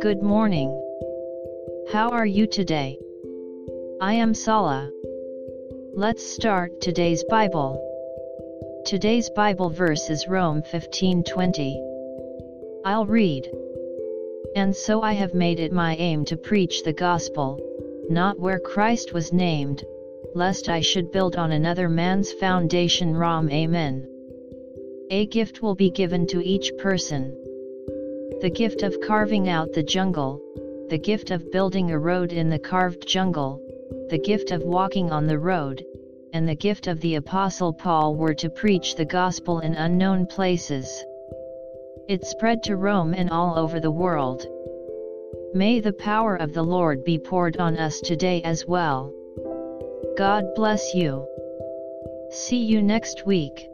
Good morning. How are you today? I am Sala. Let's start today's Bible. Today's Bible verse is Rome 15:20. I'll read. And so I have made it my aim to preach the gospel, not where Christ was named, lest I should build on another man's foundation. Rom Amen. A gift will be given to each person the gift of carving out the jungle, the gift of building a road in the carved jungle, the gift of walking on the road, and the gift of the Apostle Paul were to preach the gospel in unknown places. It spread to Rome and all over the world. May the power of the Lord be poured on us today as well. God bless you. See you next week.